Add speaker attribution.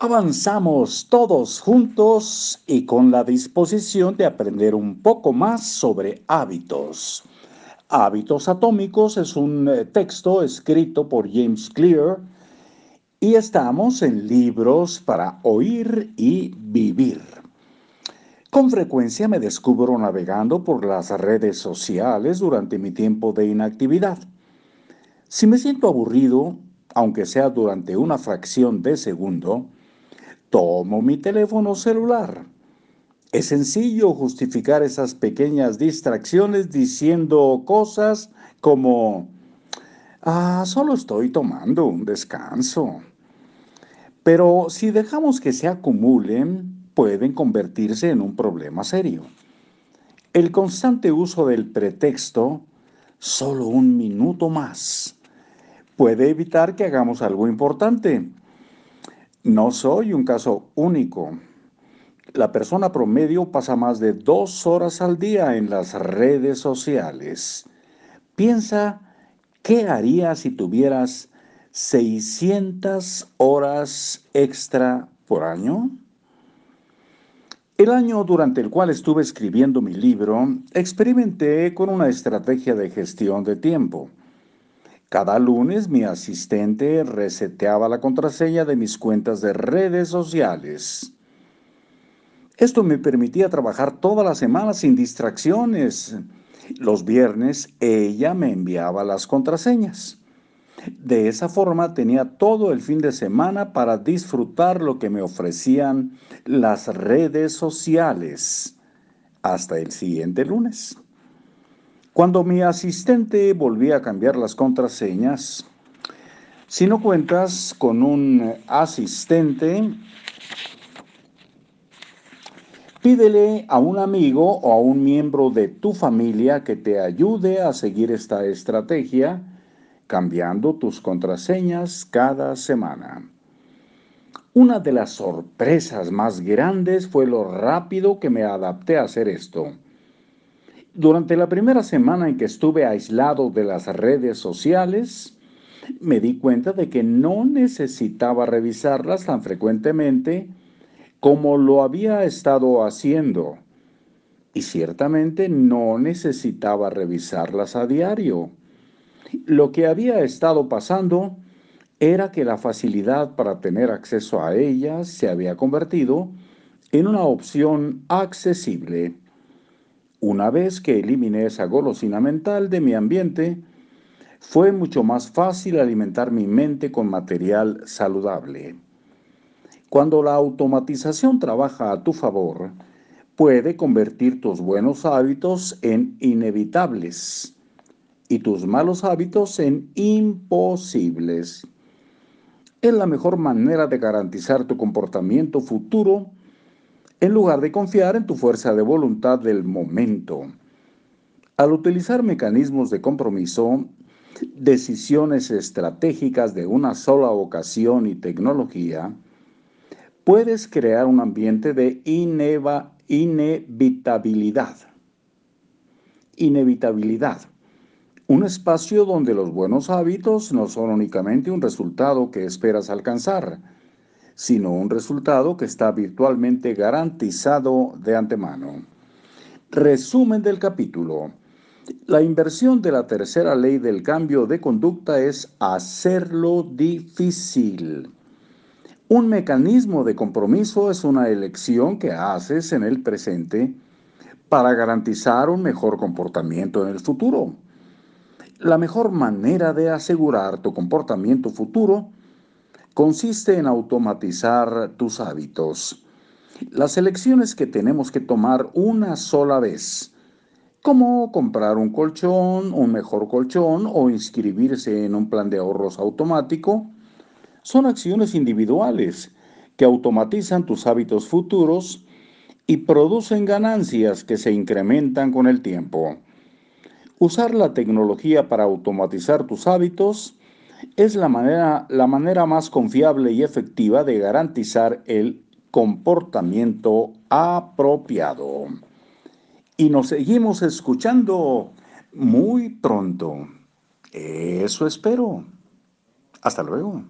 Speaker 1: Avanzamos todos juntos y con la disposición de aprender un poco más sobre hábitos. Hábitos Atómicos es un eh, texto escrito por James Clear y estamos en libros para oír y vivir. Con frecuencia me descubro navegando por las redes sociales durante mi tiempo de inactividad. Si me siento aburrido, aunque sea durante una fracción de segundo, tomo mi teléfono celular. Es sencillo justificar esas pequeñas distracciones diciendo cosas como, ah, solo estoy tomando un descanso. Pero si dejamos que se acumulen, pueden convertirse en un problema serio. El constante uso del pretexto, solo un minuto más, puede evitar que hagamos algo importante no soy un caso único. La persona promedio pasa más de dos horas al día en las redes sociales. Piensa, ¿qué harías si tuvieras 600 horas extra por año? El año durante el cual estuve escribiendo mi libro, experimenté con una estrategia de gestión de tiempo. Cada lunes mi asistente reseteaba la contraseña de mis cuentas de redes sociales. Esto me permitía trabajar toda la semana sin distracciones. Los viernes ella me enviaba las contraseñas. De esa forma tenía todo el fin de semana para disfrutar lo que me ofrecían las redes sociales. Hasta el siguiente lunes. Cuando mi asistente volvía a cambiar las contraseñas, si no cuentas con un asistente, pídele a un amigo o a un miembro de tu familia que te ayude a seguir esta estrategia cambiando tus contraseñas cada semana. Una de las sorpresas más grandes fue lo rápido que me adapté a hacer esto. Durante la primera semana en que estuve aislado de las redes sociales, me di cuenta de que no necesitaba revisarlas tan frecuentemente como lo había estado haciendo. Y ciertamente no necesitaba revisarlas a diario. Lo que había estado pasando era que la facilidad para tener acceso a ellas se había convertido en una opción accesible. Una vez que eliminé esa golosina mental de mi ambiente, fue mucho más fácil alimentar mi mente con material saludable. Cuando la automatización trabaja a tu favor, puede convertir tus buenos hábitos en inevitables y tus malos hábitos en imposibles. Es la mejor manera de garantizar tu comportamiento futuro en lugar de confiar en tu fuerza de voluntad del momento. Al utilizar mecanismos de compromiso, decisiones estratégicas de una sola ocasión y tecnología, puedes crear un ambiente de inevitabilidad. Inevitabilidad. Un espacio donde los buenos hábitos no son únicamente un resultado que esperas alcanzar, sino un resultado que está virtualmente garantizado de antemano. Resumen del capítulo. La inversión de la tercera ley del cambio de conducta es hacerlo difícil. Un mecanismo de compromiso es una elección que haces en el presente para garantizar un mejor comportamiento en el futuro. La mejor manera de asegurar tu comportamiento futuro consiste en automatizar tus hábitos. Las elecciones que tenemos que tomar una sola vez, como comprar un colchón, un mejor colchón o inscribirse en un plan de ahorros automático, son acciones individuales que automatizan tus hábitos futuros y producen ganancias que se incrementan con el tiempo. Usar la tecnología para automatizar tus hábitos es la manera, la manera más confiable y efectiva de garantizar el comportamiento apropiado. Y nos seguimos escuchando muy pronto. Eso espero. Hasta luego.